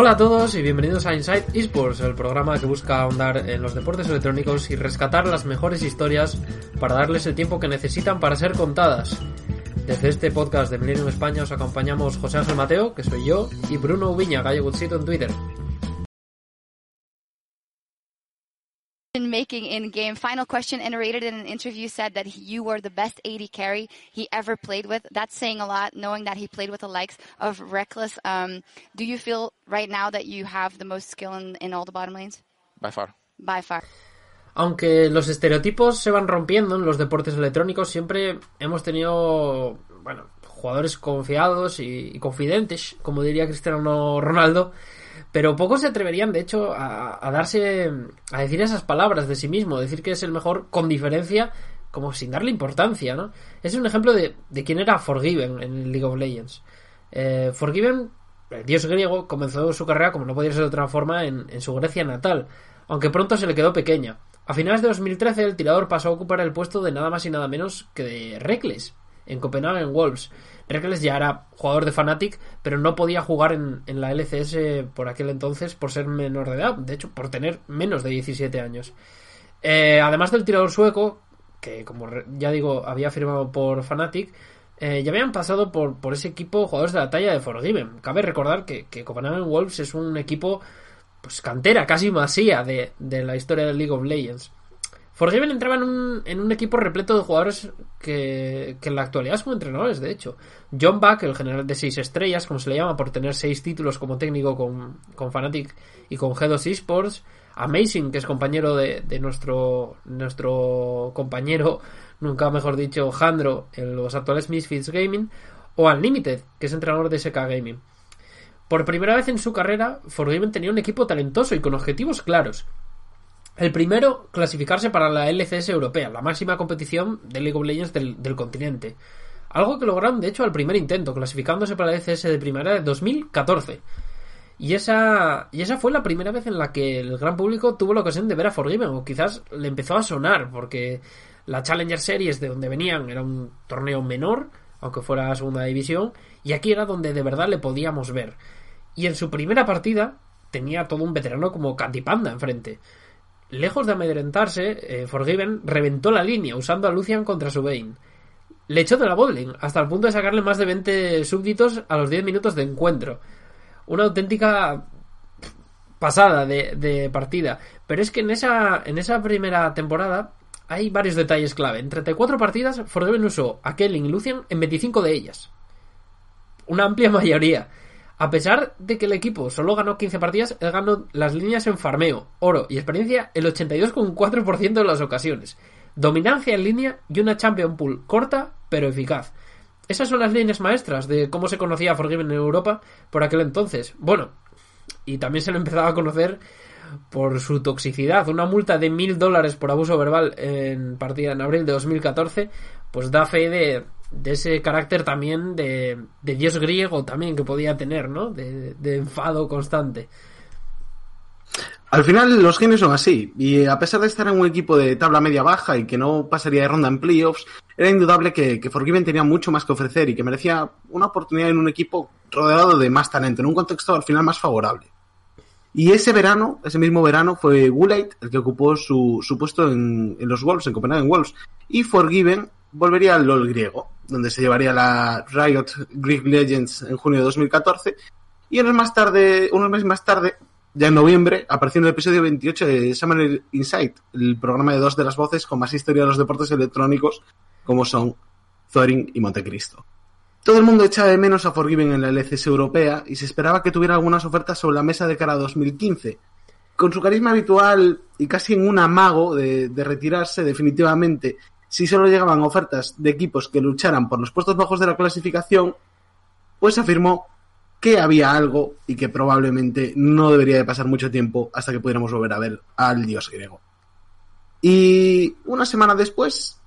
Hola a todos y bienvenidos a Inside Esports, el programa que busca ahondar en los deportes electrónicos y rescatar las mejores historias para darles el tiempo que necesitan para ser contadas. Desde este podcast de Millennium España os acompañamos José Ángel Mateo, que soy yo, y Bruno Ubiña, Gallo Gutsito en Twitter. Making in game. Final question and narrated in an interview said that you were the best 80 carry he ever played with. That's saying a lot, knowing that he played with the likes of Reckless. Um, do you feel right now that you have the most skill in, in all the bottom lanes? By far. By far. Aunque los estereotipos se van rompiendo en los deportes electrónicos, siempre hemos tenido, bueno, jugadores confiados y, y confidentes, como diría Cristiano Ronaldo, pero pocos se atreverían, de hecho, a, darse, a decir esas palabras de sí mismo, decir que es el mejor con diferencia, como sin darle importancia, ¿no? Es un ejemplo de, de quién era Forgiven en League of Legends. Eh, Forgiven, el dios griego, comenzó su carrera, como no podía ser de otra forma, en, en su Grecia natal, aunque pronto se le quedó pequeña. A finales de 2013, el tirador pasó a ocupar el puesto de nada más y nada menos que de Reckless, en Copenhagen Wolves. Reckless ya era jugador de Fnatic, pero no podía jugar en, en, la LCS por aquel entonces por ser menor de edad, de hecho, por tener menos de 17 años. Eh, además del tirador sueco, que como ya digo, había firmado por Fnatic, eh, ya habían pasado por, por ese equipo jugadores de la talla de Forgiven. Cabe recordar que, que Copenhagen Wolves es un equipo pues cantera, casi masía de, de la historia de League of Legends. Forgiven entraba en un, en un, equipo repleto de jugadores que, en la actualidad son entrenadores, de hecho. John Buck, el general de seis estrellas, como se le llama, por tener seis títulos como técnico con, con Fnatic y con G2 Esports. Amazing, que es compañero de, de nuestro, nuestro compañero, nunca mejor dicho, Jandro, en los actuales Misfits Gaming. O Unlimited, que es entrenador de SK Gaming. Por primera vez en su carrera, Forgiven tenía un equipo talentoso y con objetivos claros. El primero, clasificarse para la LCS europea, la máxima competición de League of Legends del, continente. Algo que lograron, de hecho, al primer intento, clasificándose para la LCS de primera de 2014. Y esa, y esa fue la primera vez en la que el gran público tuvo la ocasión de ver a Forgiven, o quizás le empezó a sonar, porque la Challenger Series de donde venían era un torneo menor, aunque fuera segunda división, y aquí era donde de verdad le podíamos ver. Y en su primera partida tenía todo un veterano como Candy Panda enfrente. Lejos de amedrentarse, eh, Forgiven reventó la línea usando a Lucian contra su Bane. Le echó de la botlane hasta el punto de sacarle más de 20 súbditos a los 10 minutos de encuentro. Una auténtica pasada de, de, partida. Pero es que en esa, en esa primera temporada hay varios detalles clave. En 34 partidas, Forgiven usó a Kelly y Lucian en 25 de ellas. Una amplia mayoría. A pesar de que el equipo solo ganó 15 partidas, él ganó las líneas en farmeo, oro y experiencia el 82,4% de las ocasiones. Dominancia en línea y una champion pool corta pero eficaz. Esas son las líneas maestras de cómo se conocía Forgiven en Europa por aquel entonces. Bueno, y también se lo empezaba a conocer por su toxicidad. Una multa de mil dólares por abuso verbal en partida en abril de 2014, pues da fe de, de ese carácter también de, de, dios griego también que podía tener, ¿no? De, enfado constante. Al final los genios son así, y a pesar de estar en un equipo de tabla media baja y que no pasaría de ronda en playoffs, era indudable que, que Forgiven tenía mucho más que ofrecer y que merecía una oportunidad en un equipo rodeado de más talento, en un contexto al final más favorable. Y ese verano, ese mismo verano, fue Woolite el que ocupó su, su puesto en, en, los Wolves, en Copenhagen Wolves. Y Forgiven volvería al LOL griego, donde se llevaría la Riot Greek Legends en junio de 2014. Y unos, más tarde, unos meses más tarde, ya en noviembre, apareció en el episodio 28 de Summer Insight, el programa de dos de las voces con más historia de los deportes electrónicos, como son Thorin y Montecristo. Todo el mundo echaba de menos a Forgiven en la LCS europea y se esperaba que tuviera algunas ofertas sobre la mesa de cara a 2015. Con su carisma habitual y casi en un amago de, de retirarse definitivamente si solo llegaban ofertas de equipos que lucharan por los puestos bajos de la clasificación, pues afirmó que había algo y que probablemente no debería de pasar mucho tiempo hasta que pudiéramos volver a ver al dios griego. Y una semana después,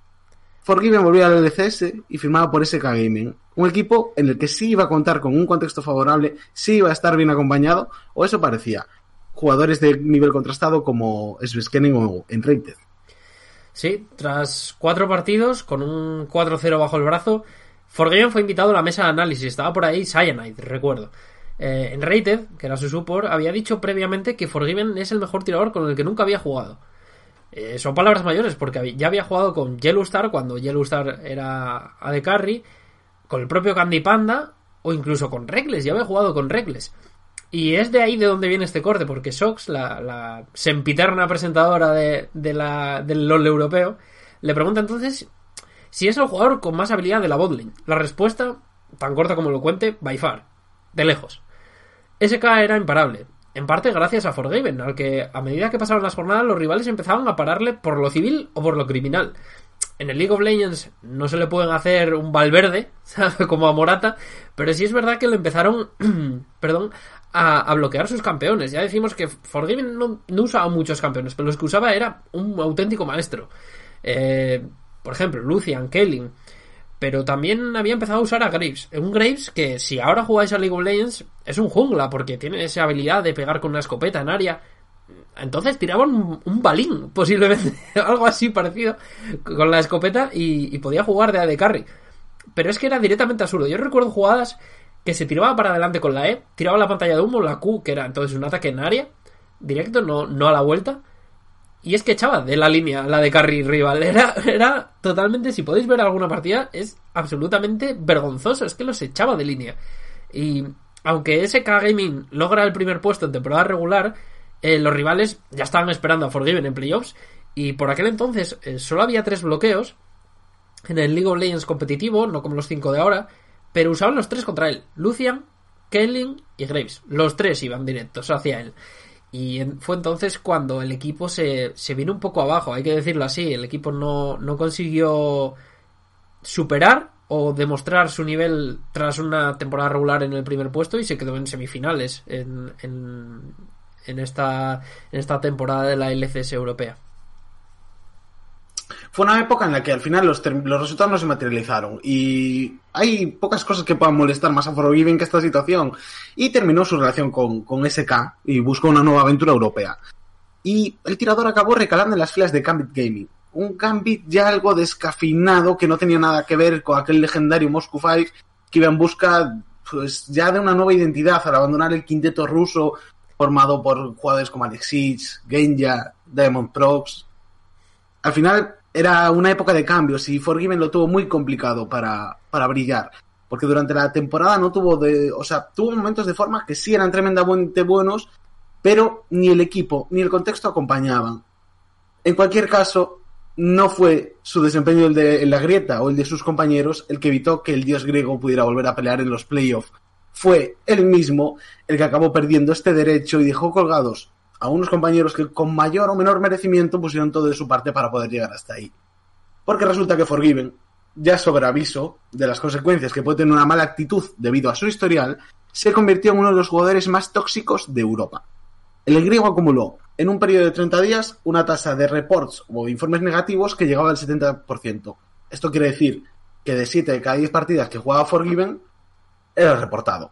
Forgiven volvió al LCS y firmaba por SK Gaming, un equipo en el que sí iba a contar con un contexto favorable, sí iba a estar bien acompañado, o eso parecía. Jugadores de nivel contrastado como Sveskening o Enrated. Sí, tras cuatro partidos, con un 4-0 bajo el brazo, Forgiven fue invitado a la mesa de análisis. Estaba por ahí Cyanide, recuerdo. Eh, en Rated, que era su support, había dicho previamente que Forgiven es el mejor tirador con el que nunca había jugado. Eh, son palabras mayores, porque ya había jugado con Yellowstar cuando Yellowstar era AD Carry, con el propio Candy Panda, o incluso con Regles. Ya había jugado con Regles. Y es de ahí de donde viene este corte, porque Sox, la, sempiterna presentadora de, la, del LOL europeo, le pregunta entonces si es el jugador con más habilidad de la botlane. La respuesta, tan corta como lo cuente, by far. De lejos. SK era imparable. En parte gracias a Forgiven, al que a medida que pasaron las jornadas los rivales empezaban a pararle por lo civil o por lo criminal. En el League of Legends no se le pueden hacer un Valverde, como a Morata, pero sí es verdad que le empezaron, perdón, a, bloquear sus campeones. Ya decimos que Forgiven no, usaba muchos campeones, pero los que usaba era un auténtico maestro. Eh, por ejemplo, Lucian, Kelling. Pero también había empezado a usar a Graves. Un Graves que si ahora jugáis a League of Legends es un jungla porque tiene esa habilidad de pegar con una escopeta en área. Entonces tiraban un, balín, posiblemente, algo así parecido, con la escopeta y, podía jugar de AD carry. Pero es que era directamente absurdo. Yo recuerdo jugadas que se tiraba para adelante con la E, tiraba la pantalla de humo, la Q, que era entonces un ataque en área, directo, no, no a la vuelta, y es que echaba de la línea la de carry rival. Era, era totalmente, si podéis ver alguna partida, es absolutamente vergonzoso. Es que los echaba de línea. Y aunque SK Gaming logra el primer puesto en temporada regular, eh, los rivales ya estaban esperando a Forgiven en playoffs. Y por aquel entonces eh, solo había tres bloqueos en el League of Legends competitivo, no como los cinco de ahora, pero usaban los tres contra él: Lucian, Kelling y Graves. Los tres iban directos hacia él. Y fue entonces cuando el equipo se, se vino un poco abajo, hay que decirlo así. El equipo no, no consiguió superar o demostrar su nivel tras una temporada regular en el primer puesto y se quedó en semifinales en, en, esta, en esta temporada de la LCS europea fue una época en la que al final los, los resultados no se materializaron y hay pocas cosas que puedan molestar más a Forgiven que esta situación. Y terminó su relación con, con SK y buscó una nueva aventura europea. Y el tirador acabó recalando en las filas de Gambit Gaming. Un Gambit ya algo descafinado que no tenía nada que ver con aquel legendario Moscow Five que iba en busca pues ya de una nueva identidad al abandonar el quinteto ruso formado por jugadores como Alexis, Genja, Diamond Props. Al final era una época de cambios y Forgiven lo tuvo muy complicado para, para brillar. Porque durante la temporada no tuvo de. O sea, tuvo momentos de forma que sí eran tremendamente buenos, pero ni el equipo ni el contexto acompañaban. En cualquier caso, no fue su desempeño el de en la grieta o el de sus compañeros el que evitó que el dios griego pudiera volver a pelear en los playoffs. Fue él mismo el que acabó perdiendo este derecho y dejó colgados a unos compañeros que con mayor o menor merecimiento pusieron todo de su parte para poder llegar hasta ahí. Porque resulta que Forgiven, ya sobre aviso de las consecuencias que puede tener una mala actitud debido a su historial, se convirtió en uno de los jugadores más tóxicos de Europa. El griego acumuló, en un periodo de 30 días, una tasa de reports o informes negativos que llegaba al 70%. Esto quiere decir que de 7 de cada 10 partidas que jugaba Forgiven, era reportado.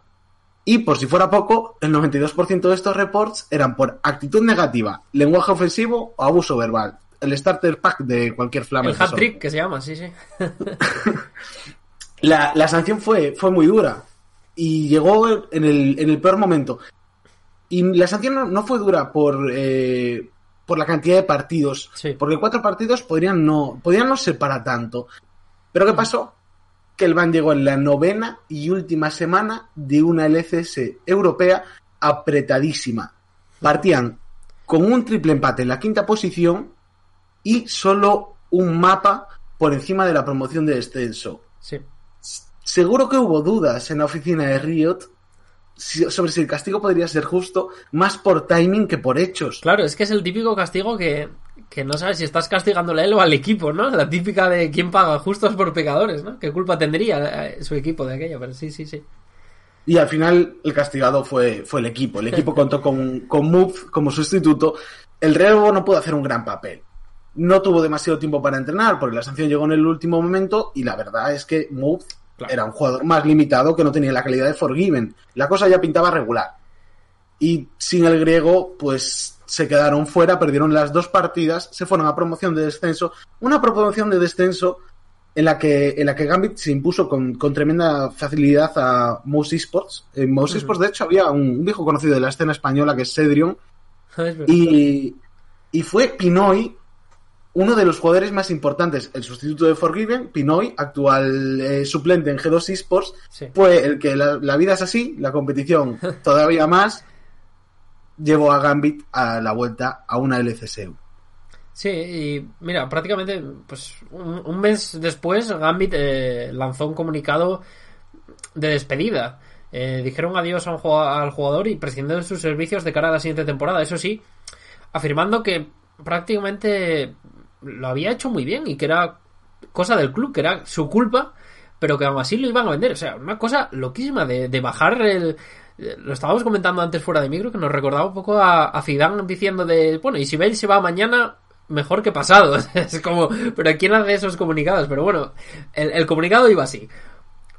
Y por si fuera poco, el 92% de estos reports eran por actitud negativa, lenguaje ofensivo o abuso verbal. El starter pack de cualquier flamer. El hat trick que se llama, sí, sí. la, la, sanción fue, fue muy dura y llegó en el, en el peor momento. Y la sanción no, fue dura por, eh, por la cantidad de partidos, porque cuatro partidos podrían no, podrían no ser para tanto. Pero ¿qué pasó? Que el Van llegó en la novena y última semana de una LCS europea apretadísima. Partían con un triple empate en la quinta posición y solo un mapa por encima de la promoción de descenso. Seguro que hubo dudas en la oficina de Riot sobre si el castigo podría ser justo, más por timing que por hechos. Claro, es que es el típico castigo que, que no sabes si estás castigándole a él o al equipo, ¿no? La típica de quién paga justos por pecadores, ¿no? ¿Qué culpa tendría eh, su equipo de aquello? Pero sí, sí, sí. Y al final el castigado fue, fue el equipo. El equipo contó con, con Move como sustituto. El Rebo no pudo hacer un gran papel. No tuvo demasiado tiempo para entrenar porque la sanción llegó en el último momento y la verdad es que Move Claro. era un jugador más limitado que no tenía la calidad de Forgiven. La cosa ya pintaba regular. Y sin el griego, pues se quedaron fuera, perdieron las dos partidas, se fueron a promoción de descenso. Una promoción de descenso en la que, en la que Gambit se impuso con, con tremenda facilidad a Mouse Esports. En Mouse Esports, de hecho, había un, un viejo conocido de la escena española que es Cedrion. Es verdad. Y, y fue Pinoy uno de los jugadores más importantes, el sustituto de Forgiven, Pinoy, actual eh, suplente en G2 Esports, Sí. fue el que la, la vida es así, la competición todavía más, llevó a Gambit a la vuelta a una LCSU. Sí, y mira, prácticamente pues un, un mes después Gambit eh, lanzó un comunicado de despedida. Eh, dijeron adiós al jugador y prescindieron sus servicios de cara a la siguiente temporada. Eso sí, afirmando que prácticamente lo había hecho muy bien y que era cosa del club, que era su culpa, pero que aún así lo iban a vender. O sea, una cosa loquísima de, de bajar el... Lo estábamos comentando antes fuera de micro, que nos recordaba un poco a, a Zidane diciendo de, bueno, y si Bale se va mañana, mejor que pasado. es como, pero ¿quién hace esos comunicados? Pero bueno, el, el comunicado iba así.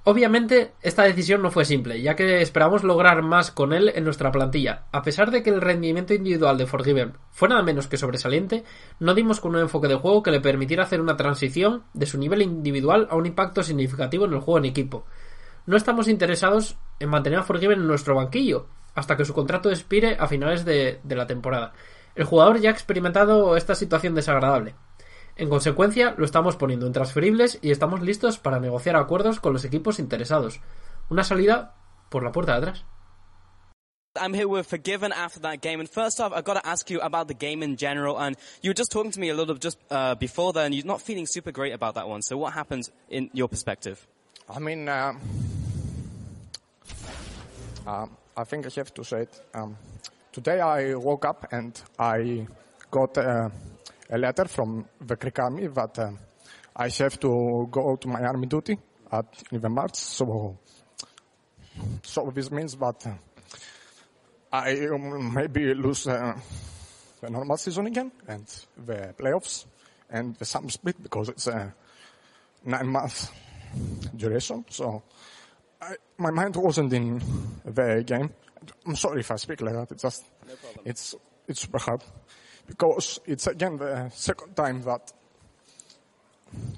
Obviamente, esta decisión no fue simple, ya que esperamos lograr más con él en nuestra plantilla. A pesar de que el rendimiento individual de Forgiven fue nada menos que sobresaliente, no dimos con un enfoque de juego que le permitiera hacer una transición de su nivel individual a un impacto significativo en el juego en equipo. No estamos interesados en mantener a Forgiven en nuestro banquillo, hasta que su contrato expire a finales de, la temporada. El jugador ya ha experimentado esta situación desagradable. En consecuencia, lo estamos poniendo en transferibles y estamos listos para negociar acuerdos con los equipos interesados. Una salida por la puerta de atrás. I'm here with Forgiven after that game, and first off, I got to ask you about the game in general. And you were just talking to me a little just uh, before then. You're not feeling super great about that one. So what happened in your perspective? I mean, uh, um, I think I have to say it. Um, today I woke up and I got uh, a letter from the Greek army that uh, I have to go to my army duty at in March. So, so this means that uh, I um, maybe lose uh, the normal season again and the playoffs and the summer split because it's a nine month duration. So I, my mind wasn't in the game. I'm sorry if I speak like that. It's just no it's it's super hard because it's again the second time that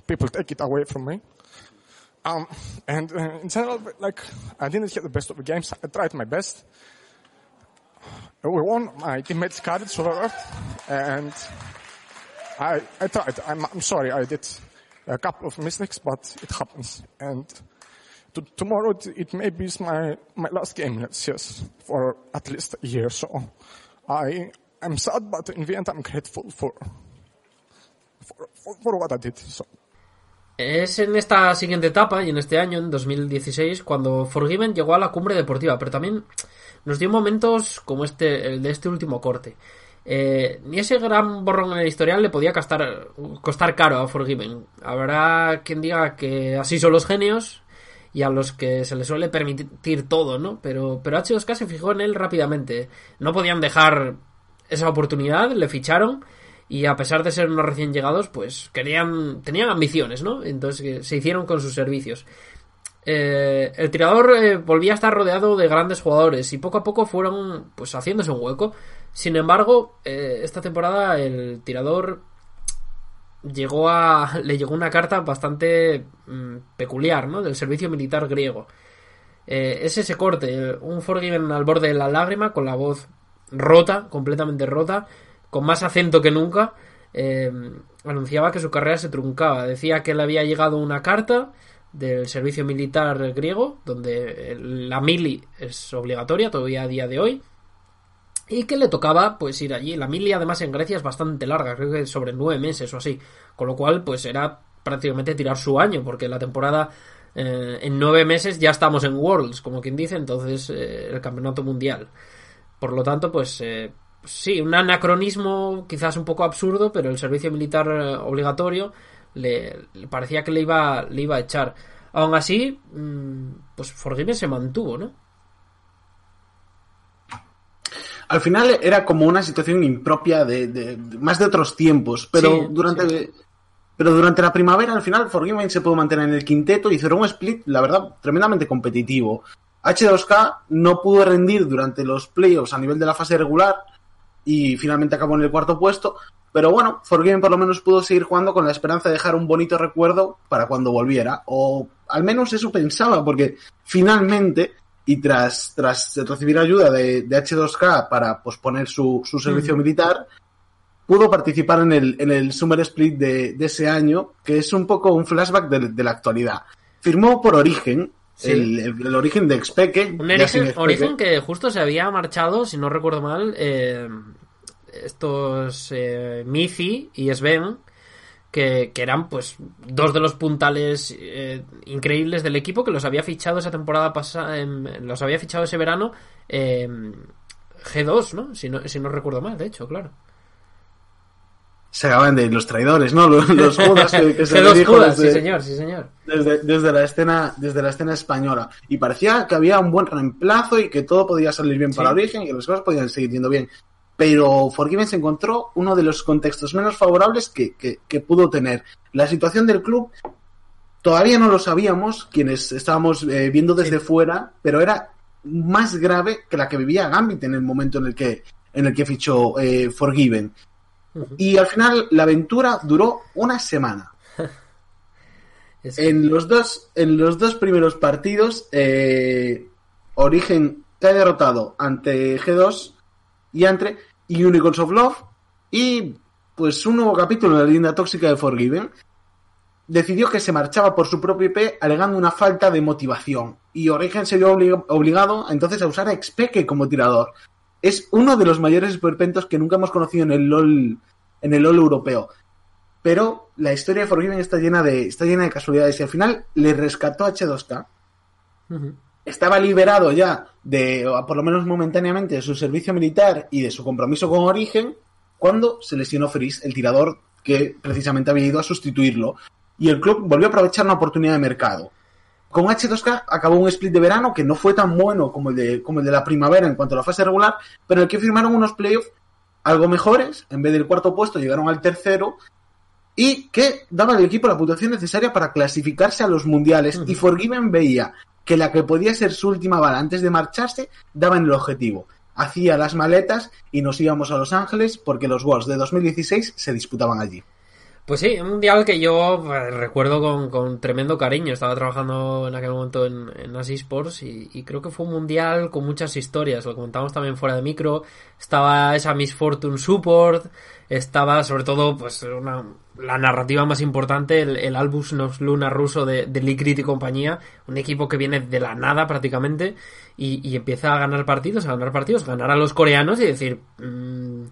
people take it away from me. Um, and uh, in general, like I didn't get the best of the games. I tried my best. We won. My teammates carried so and I I tried. I'm I'm sorry. I did a couple of mistakes, but it happens. And to, tomorrow it, it may be my my last game in LCS for at least a year. So I am sad, but in the end I'm grateful for for, for, for what I did. So. Es en esta siguiente etapa y en este año, en 2016, cuando Forgiven llegó a la cumbre deportiva, pero también nos dio momentos como este, el de este último corte. Eh, ni ese gran borrón en el historial le podía costar, costar caro a Forgiven. Habrá quien diga que así son los genios y a los que se les suele permitir todo, ¿no? Pero, pero H2K se fijó en él rápidamente. No podían dejar esa oportunidad, le ficharon y a pesar de ser unos recién llegados, pues querían, tenían ambiciones, ¿no? Entonces eh, se hicieron con sus servicios. Eh, el tirador eh, volvía a estar rodeado de grandes jugadores y poco a poco fueron pues haciéndose un hueco. Sin embargo, eh, esta temporada el tirador llegó a le llegó una carta bastante mm, peculiar, ¿no? Del servicio militar griego. Es ese corte, un Forgiven al borde de la lágrima, con la voz rota, completamente rota, con más acento que nunca, anunciaba que su carrera se truncaba. Decía que le había llegado una carta del servicio militar griego, donde la mili es obligatoria todavía a día de hoy, y que le tocaba pues ir allí. La mili además en Grecia es bastante larga, creo que sobre nueve meses o así, con lo cual pues era prácticamente tirar su año, porque la temporada eh, en nueve meses ya estamos en Worlds, como quien dice, entonces eh, el campeonato mundial. Por lo tanto, pues eh, sí, un anacronismo quizás un poco absurdo, pero el servicio militar eh, obligatorio le, parecía que le iba, le iba a echar. Aún así, mm, pues Forgiven se mantuvo, ¿no? Al final era como una situación impropia de, de, más de otros tiempos, pero durante pero durante la primavera al final Forgiven se pudo mantener en el quinteto y hicieron un split, la verdad, tremendamente competitivo. H2K no pudo rendir durante los playoffs a nivel de la fase regular y finalmente acabó en el cuarto puesto, pero bueno, Forgiven por lo menos pudo seguir jugando con la esperanza de dejar un bonito recuerdo para cuando volviera, o al menos eso pensaba, porque finalmente y tras, tras recibir ayuda de, de H2K para posponer su, su servicio militar, pudo participar en el, en el Summer Split de, de ese año, que es un poco un flashback de, de la actualidad. Firmó por Origen, Sí. el, el- el origen de Expeke. Un origen, origen que justo se había marchado, si no recuerdo mal, eh, estos eh, Mizi y Sven, que, que eran pues dos de los puntales eh, increíbles del equipo que los había fichado esa temporada pasada, los había fichado ese verano eh, G2, ¿no? Si, ¿no? si no recuerdo mal, de hecho, claro. Se acaban de los traidores, ¿no? Los, los Judas que, que se G2 dijo Judas, desde- sí señor, sí señor. desde, desde la escena desde la escena española y parecía que había un buen reemplazo y que todo podía salir bien para Sí. Origen y que las cosas podían seguir yendo bien pero Forgiven se encontró uno de los contextos menos favorables que, que- que pudo tener. La situación del club todavía no lo sabíamos quienes estábamos eh, viendo desde fuera pero era más grave que la que vivía Gambit en el momento en el que en el que fichó eh, Forgiven. Y al final la aventura duró una semana. Es que- en los dos, en los dos primeros partidos, eh, Origen cae derrotado ante G2 y entre y Unicorns of Love y pues un nuevo capítulo de la leyenda tóxica de Forgiven decidió que se marchaba por su propio IP alegando una falta de motivación y Origen se vio obli- obligado entonces a usar a Expeke como tirador. Es uno de los mayores esperpentos que nunca hemos conocido en el LoL en el LoL europeo pero la historia de Forgiven está llena de está llena de casualidades y al final le rescató a H2K. Ujú. Estaba liberado ya de, por lo menos momentáneamente, de su servicio militar y de su compromiso con Origen cuando se lesionó Freeze, el tirador que precisamente había ido a sustituirlo. Y el club volvió a aprovechar una oportunidad de mercado. Con H2K acabó un split de verano que no fue tan bueno como el de, como el de la primavera en cuanto a la fase regular, pero en el que firmaron unos playoffs algo mejores. En vez del cuarto puesto llegaron al tercero y que daban al equipo la puntuación necesaria para clasificarse a los mundiales. Y Forgiven veía que la que podía ser su última bala antes de marcharse daba en el objetivo. Hacía las maletas y nos íbamos a Los Ángeles porque los Worlds de 2016 se disputaban allí. Pues sí, un mundial que yo eh, recuerdo con, con tremendo cariño. Estaba trabajando en aquel momento en, en As Esports y, creo que fue un mundial con muchas historias. Lo comentamos también fuera de micro. Estaba esa Miss Fortune Support. Estaba sobre todo pues una, la narrativa más importante, el, el Albus Nox Luna ruso de, de Liquid y compañía. Un equipo que viene de la nada prácticamente y, y empieza a ganar partidos, a ganar partidos, ganar a los coreanos y decir... mm,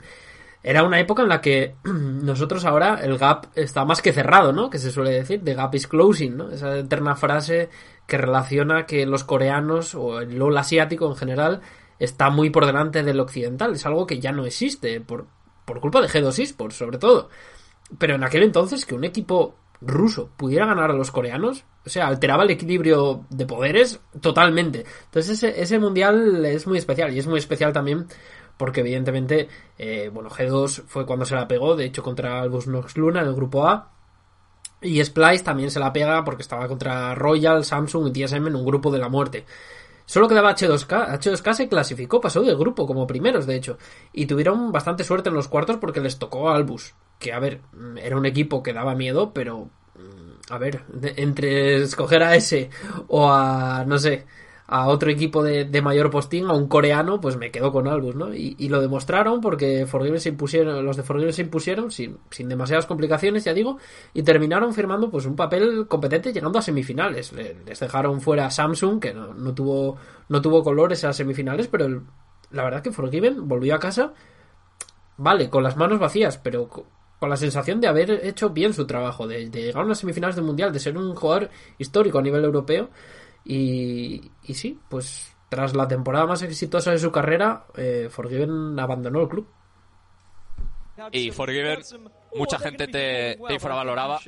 era una época en la que nosotros ahora el gap está más que cerrado, ¿no? Que se suele decir, the gap is closing, ¿no? Esa eterna frase que relaciona que los coreanos o el LOL asiático en general está muy por delante del occidental. Es algo que ya no existe por, por culpa de G2 Esports, sobre todo. Pero en aquel entonces que un equipo ruso pudiera ganar a los coreanos, o sea, alteraba el equilibrio de poderes totalmente. Entonces ese, ese mundial es muy especial y es muy especial también porque evidentemente, eh, bueno, G2 fue cuando se la pegó, de hecho contra Albus Nox Luna en el grupo A. Y Splice también se la pega porque estaba contra Royal, Samsung y TSM en un grupo de la muerte. Solo quedaba H2K. H2K se clasificó, pasó del grupo como primeros, de hecho. Y tuvieron bastante suerte en los cuartos porque les tocó a Albus. Que, a ver, mm, era un equipo que daba miedo, pero... mm, A ver, entre escoger a ese o a, no sé, a otro equipo de, de mayor postín, a un coreano, pues me quedo con Albus, ¿no? Y, y lo demostraron porque Forgiven se impusieron, los de Forgiven se impusieron sin, sin demasiadas complicaciones, ya digo, y terminaron firmando pues un papel competente llegando a semifinales. Le- Les dejaron fuera a Samsung, que no, no tuvo, no tuvo color esas semifinales, pero el- la verdad que Forgiven volvió a casa, vale, con las manos vacías, pero co- con la sensación de haber hecho bien su trabajo, de, de llegar a unas semifinales del Mundial, de ser un jugador histórico a nivel europeo. Y, y sí, pues tras la temporada más exitosa de su carrera, eh, Forgiven abandonó el club. Y Forgiven, mucha gente te, te infravaloraba.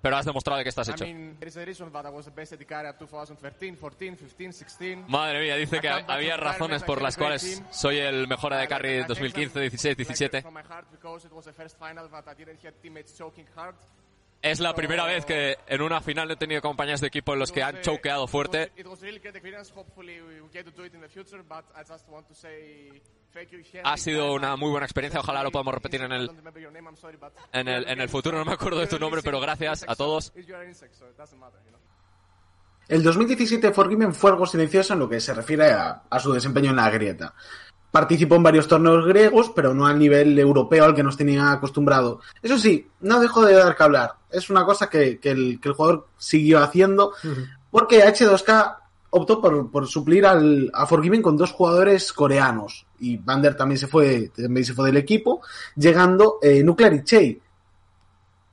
pero has demostrado que estás hecho. mean, there is a reason that I was the best AD carry at 2013, 14, 15, 16. Madre mía, dice que había razones por I las cuales soy el mejor de carry I de thank 2015, them, 16, like, 17. Es la primera vez que en una final he tenido compañeros de equipo en los que han choqueado fuerte. Ha sido una muy buena experiencia, ojalá lo podamos repetir en el, en el, en el futuro. No me acuerdo de tu nombre, pero gracias a todos. El 2017 Forgiven fue algo silencioso en lo que se refiere a, a su desempeño en la grieta. Participó en varios torneos griegos, pero no al nivel europeo al que nos tenía acostumbrado. Eso sí, no dejó de dar que hablar. Es una cosa que, que el, que el jugador siguió haciendo, porque H2K optó por, por suplir al, a Forgiven con dos jugadores coreanos. Y Bander también se fue, también se fue del equipo, llegando eh, Nuclear y Chey.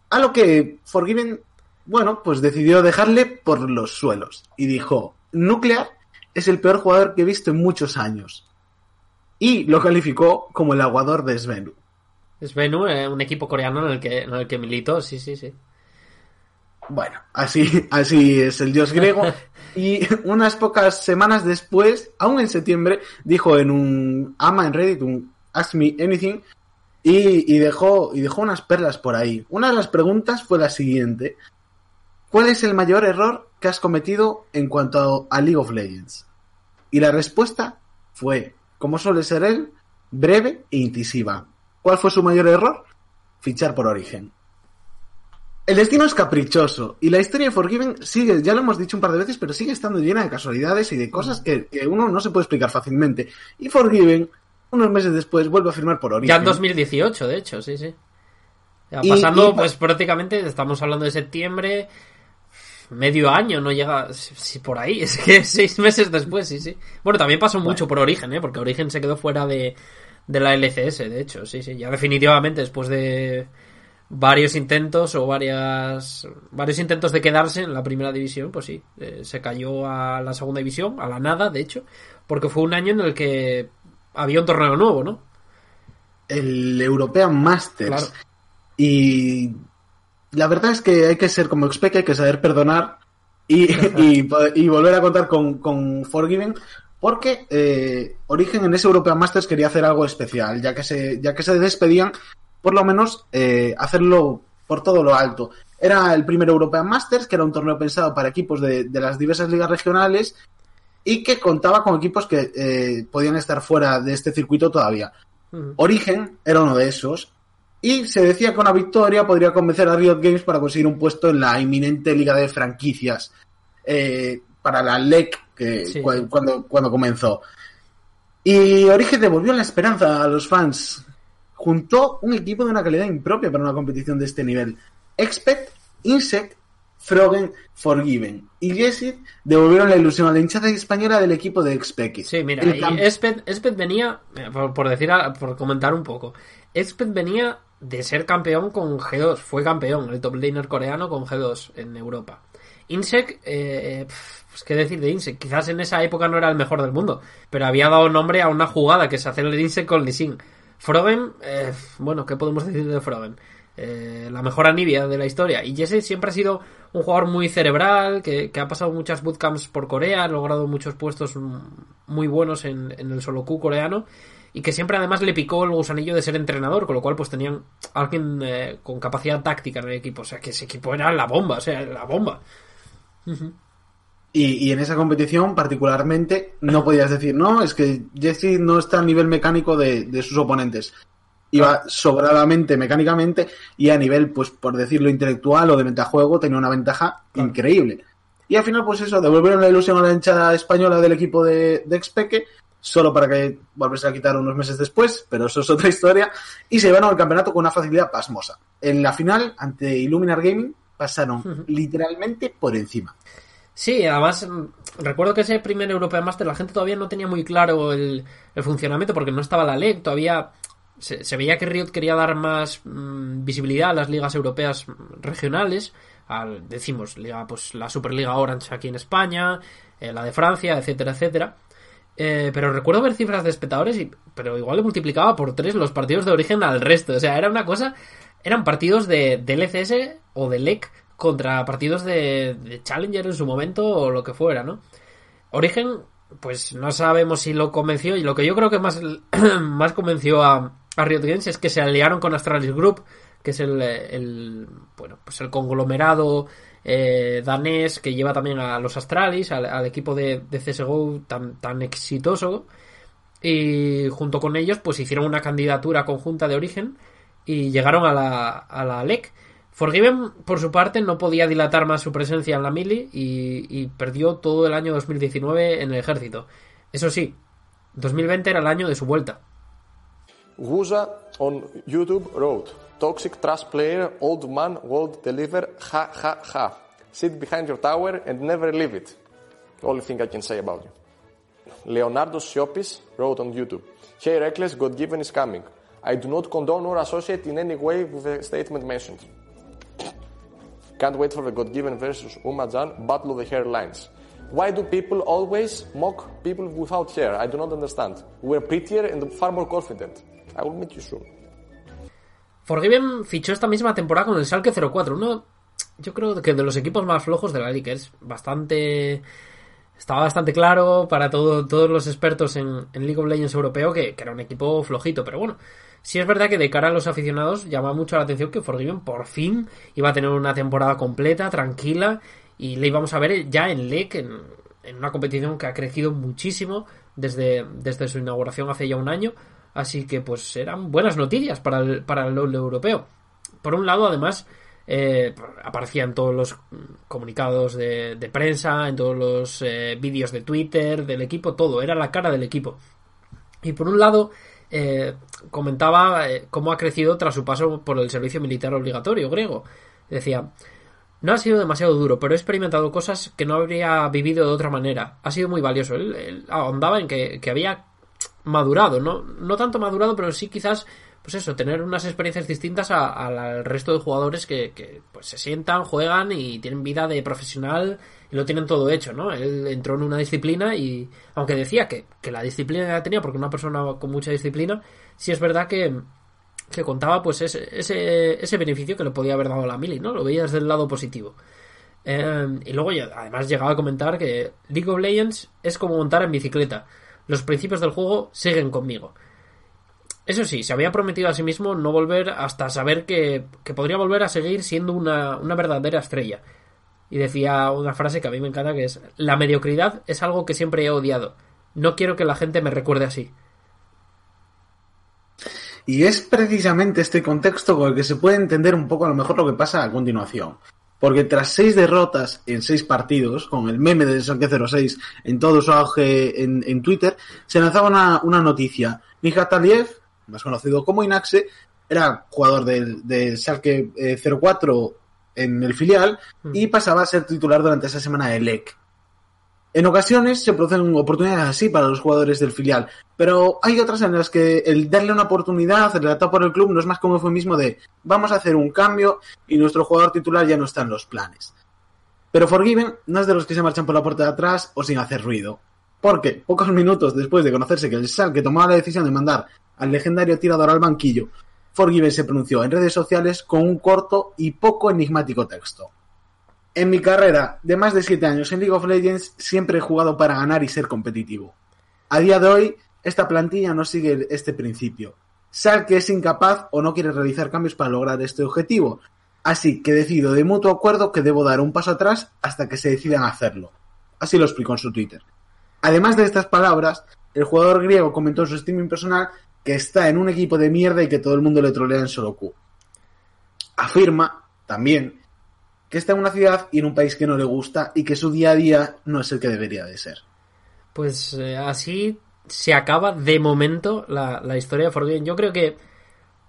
A lo que Forgiven, bueno, pues decidió dejarle por los suelos. Y dijo, Nuclear es el peor jugador que he visto en muchos años. Y lo calificó como el aguador de Svenu. Svenu, eh, un equipo coreano en el que, en el que militó, sí, sí, sí. Bueno, así, así es el dios griego. Y unas pocas semanas después, aún en septiembre, dijo en un ama en Reddit, un Ask Me Anything, y, y dejó, y dejó unas perlas por ahí. Una de las preguntas fue la siguiente. ¿Cuál es el mayor error que has cometido en cuanto a League of Legends? Y la respuesta fue, como suele ser él, breve e incisiva. ¿Cuál fue su mayor error? Fichar por Origen. El destino es caprichoso y la historia de Forgiven sigue, ya lo hemos dicho un par de veces, pero sigue estando llena de casualidades y de cosas que, que uno no se puede explicar fácilmente. Y Forgiven, unos meses después, vuelve a firmar por Origen. Ya en 2018, de hecho, sí, sí. Ya Y- pasando, y- pues prácticamente, estamos hablando de septiembre, medio año, no llega, si por ahí, es que seis meses después, sí, sí. Bueno, también pasó mucho por Origen, ¿eh? Porque Origen se quedó fuera de, de la LCS, de hecho, sí, sí. Ya definitivamente, después de varios intentos o varias varios intentos de quedarse en la primera división, pues sí, eh, se cayó a la segunda división, a la nada, de hecho, porque fue un año en el que había un torneo nuevo, ¿no? el European Masters. Claro. Y la verdad es que hay que ser como Expec, hay que saber perdonar y, y, y volver a contar con, con Forgiven. Porque eh, Origen en ese European Masters quería hacer algo especial, ya que se, ya que se despedían, por lo menos eh, hacerlo por todo lo alto. Era el primer European Masters, que era un torneo pensado para equipos de, de las diversas ligas regionales y que contaba con equipos que eh, podían estar fuera de este circuito todavía. Origen era uno de esos. Y se decía que una victoria podría convencer a Riot Games para conseguir un puesto en la inminente liga de franquicias eh, para la LEC que Sí. cu- cuando, cuando comenzó. Y Origen devolvió la esperanza a los fans. Juntó un equipo de una calidad impropia para una competición de este nivel. Expect, Insect, Frogen, Forgiven y Jessit devolvieron la ilusión a la hinchada española del equipo de Expect. Sí, mira, Esped venía, eh, por, por decir, por comentar un poco, Esped venía de ser campeón con G2, fue campeón, el top laner coreano con G2 en Europa. Insec, eh, pues qué decir de Insec, quizás en esa época no era el mejor del mundo, pero había dado nombre a una jugada que es hacer el Insec con Lee Sin. Frogen, eh, bueno, ¿qué podemos decir de Frogen? Eh, la mejor Anivia de la historia. Y Jesse siempre ha sido un jugador muy cerebral, que, que ha pasado muchas bootcamps por Corea, ha logrado muchos puestos muy buenos en, en el solo Q coreano, y que siempre además le picó el gusanillo de ser entrenador, con lo cual pues tenían alguien eh, con capacidad táctica en el equipo. O sea, que ese equipo era la bomba, o sea, la bomba. Y, y en esa competición, particularmente, no podías decir, no, es que Jesse no está a nivel mecánico de, de sus oponentes. Iba sobradamente mecánicamente y a nivel, pues por decirlo, intelectual o de metajuego, tenía una ventaja increíble. Y al final, pues eso, devolvieron la ilusión a la hinchada española del equipo de, de Expeque, solo para que volviese a quitar unos meses después, pero eso es otra historia, y se llevaron al campeonato con una facilidad pasmosa. En la final, ante Illuminar Gaming, pasaron literalmente por encima. Sí, además mm, recuerdo que ese primer European Master la gente todavía no tenía muy claro el, el funcionamiento porque no estaba la LEC, todavía se, se veía que Riot quería dar más mm, visibilidad a las ligas europeas mm, regionales, al, decimos, liga, pues la Superliga Orange aquí en España, eh, la de Francia, etcétera, etcétera. Eh, pero recuerdo ver cifras de espectadores, y, pero igual le multiplicaba por tres los partidos de origen al resto. O sea, era una cosa. Eran partidos de, de LCS o de LEC contra partidos de, de Challenger en su momento o lo que fuera, ¿no? Origen, pues no sabemos si lo convenció y lo que yo creo que más, más convenció a, a Riot Games es que se aliaron con Astralis Group, que es el, el bueno, pues el conglomerado eh, danés que lleva también a los Astralis, al, equipo de, CSGO tan, exitoso. Y junto con ellos, pues hicieron una candidatura conjunta de origen y llegaron a la, a la LEC. Forgiven, por su parte, no podía dilatar más su presencia en la mili y, perdió todo el año 2019 en el ejército. Eso sí, 2020 era el año de su vuelta. Guza on YouTube wrote, Toxic trash player, old man, won't deliver, ha ha ha. Sit behind your tower and never leave it. Only thing I can say about you. Leonardo Siopis wrote on YouTube, Hey Reckless, God given is coming. I do not condone or associate in any way with the statement mentioned. Can't wait for the God given versus Umajan Battle of the Hairlines. Why do people always mock people without hair? I do not understand. We're prettier and far more confident. I will meet you soon. Forgiven fichó esta misma temporada con el Salke 04, uno yo creo que de los equipos más flojos de la liga, es bastante estaba bastante claro para todo, todos los expertos en, en, League of Legends europeo que, era un equipo flojito, pero bueno, sí es verdad que de cara a los aficionados llama mucho la atención que Forgiven por fin iba a tener una temporada completa, tranquila, y le íbamos a ver ya en LEC, en, en una competición que ha crecido muchísimo desde, desde su inauguración hace ya un año, así que pues eran buenas noticias para el, para el europeo. Por un lado, además, eh, aparecía en todos los comunicados de, de prensa, en todos los eh, vídeos de Twitter del equipo, todo, era la cara del equipo. Y por un lado, eh, comentaba cómo ha crecido tras su paso por el servicio militar obligatorio griego. Decía, no ha sido demasiado duro, pero he experimentado cosas que no habría vivido de otra manera. Ha sido muy valioso. Él, él ahondaba en que, que había madurado, ¿no? No tanto madurado, pero sí quizás pues eso, tener unas experiencias distintas al resto de jugadores que, que, pues se sientan, juegan y tienen vida de profesional y lo tienen todo hecho, ¿no? Él entró en una disciplina y, aunque decía que, que la disciplina la tenía porque una persona con mucha disciplina, sí es verdad que, que contaba pues ese, ese, ese beneficio que le podía haber dado a la Mili, ¿no? Lo veía desde el lado positivo. Eh, y luego además llegaba a comentar que League of Legends es como montar en bicicleta. Los principios del juego siguen conmigo. Eso sí, se había prometido a sí mismo no volver hasta saber que, que podría volver a seguir siendo una, una, verdadera estrella. Y decía una frase que a mí me encanta que es, la mediocridad es algo que siempre he odiado. No quiero que la gente me recuerde así. Y es precisamente este contexto con el que se puede entender un poco a lo mejor lo que pasa a continuación. Porque tras seis derrotas en seis partidos, con el meme del Sanque 06 en todo su auge en, en Twitter, se lanzaba una, una noticia. Taliev, más conocido como Inaxe, era jugador del, del Schalke eh, 04 en el filial mm. y pasaba a ser titular durante esa semana de LEC. En ocasiones se producen oportunidades así para los jugadores del filial, pero hay otras en las que el darle una oportunidad, el relato por el club, no es más como eufemismo de vamos a hacer un cambio y nuestro jugador titular ya no está en los planes. Pero Forgiven no es de los que se marchan por la puerta de atrás o sin hacer ruido. Porque pocos minutos después de conocerse que el Schalke tomaba la decisión de mandar al legendario tirador al banquillo, Forgiven se pronunció en redes sociales con un corto y poco enigmático texto. En mi carrera de más de 7 años en League of Legends siempre he jugado para ganar y ser competitivo. A día de hoy, esta plantilla no sigue este principio. Que es incapaz o no quiere realizar cambios para lograr este objetivo. Así que decido de mutuo acuerdo que debo dar un paso atrás hasta que se decidan hacerlo. Así lo explicó en su Twitter. Además de estas palabras, el jugador griego comentó en su streaming personal que está en un equipo de mierda y que todo el mundo le trolea en solo Q. Afirma, también, que está en una ciudad y en un país que no le gusta y que su día a día no es el que debería de ser. Pues eh, así se acaba de momento la, historia de Forgiven. Yo creo que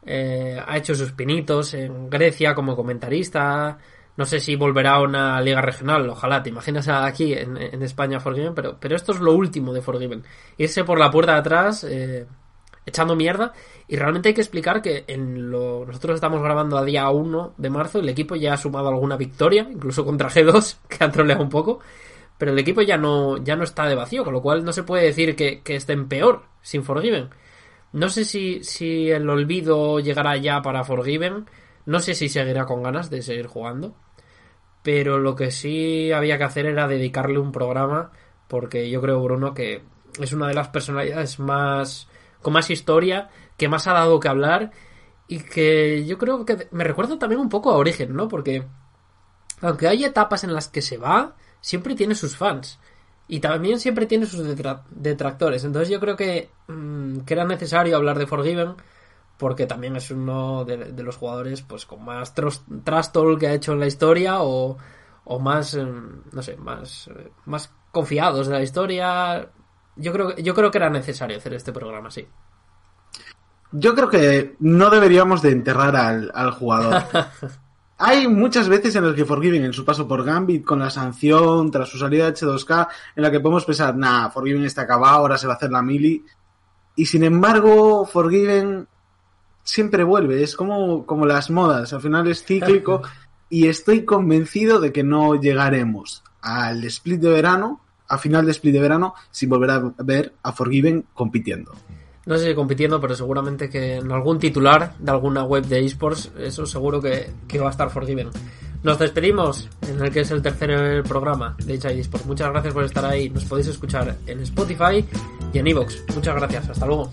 eh, ha hecho sus pinitos en Grecia como comentarista. No sé si volverá a una liga regional, ojalá, te imaginas aquí en, en España Forgiven, pero, pero esto es lo último de Forgiven. Irse por la puerta de atrás, eh, echando mierda. Y realmente hay que explicar que en lo, nosotros estamos grabando a día 1 de marzo, el equipo ya ha sumado alguna victoria, incluso contra G2, que ha troleado un poco. Pero el equipo ya no, ya no está de vacío, con lo cual no se puede decir que, que estén peor sin Forgiven. No sé si, si el olvido llegará ya para Forgiven. No sé si seguirá con ganas de seguir jugando. pero lo que sí había que hacer era dedicarle un programa, porque yo creo, Bruno, que es una de las personalidades más con más historia, que más ha dado que hablar y que yo creo que me recuerda también un poco a Origen, ¿no? Porque aunque hay etapas en las que se va, siempre tiene sus fans. Y también siempre tiene sus detra- detractores. Entonces yo creo que, mm, que era necesario hablar de Forgiven. Porque también es uno de, los jugadores pues con más trash talk que ha hecho en la historia. O, o más, em, no sé, más, eh, más confiados de la historia. Yo creo, yo creo que era necesario hacer este programa, sí. Yo creo que no deberíamos de enterrar al, al jugador. Hay muchas veces en las que Forgiving, en su paso por Gambit, con la sanción, tras su salida de H2K, en la que podemos pensar, nah, Forgiving está acabado, ahora se va a hacer la mili. Y sin embargo, Forgiven siempre vuelve, es como, como las modas, al final es cíclico y estoy convencido de que no llegaremos al split de verano, a final de split de verano, sin volver a ver a Forgiven compitiendo. No sé si compitiendo, pero seguramente que en algún titular de alguna web de esports, eso seguro que, que va a estar Forgiven. Nos despedimos en el que es el tercer programa de Inside Esports. Muchas gracias por estar ahí. Nos podéis escuchar en Spotify y en Evox. Muchas gracias. Hasta luego.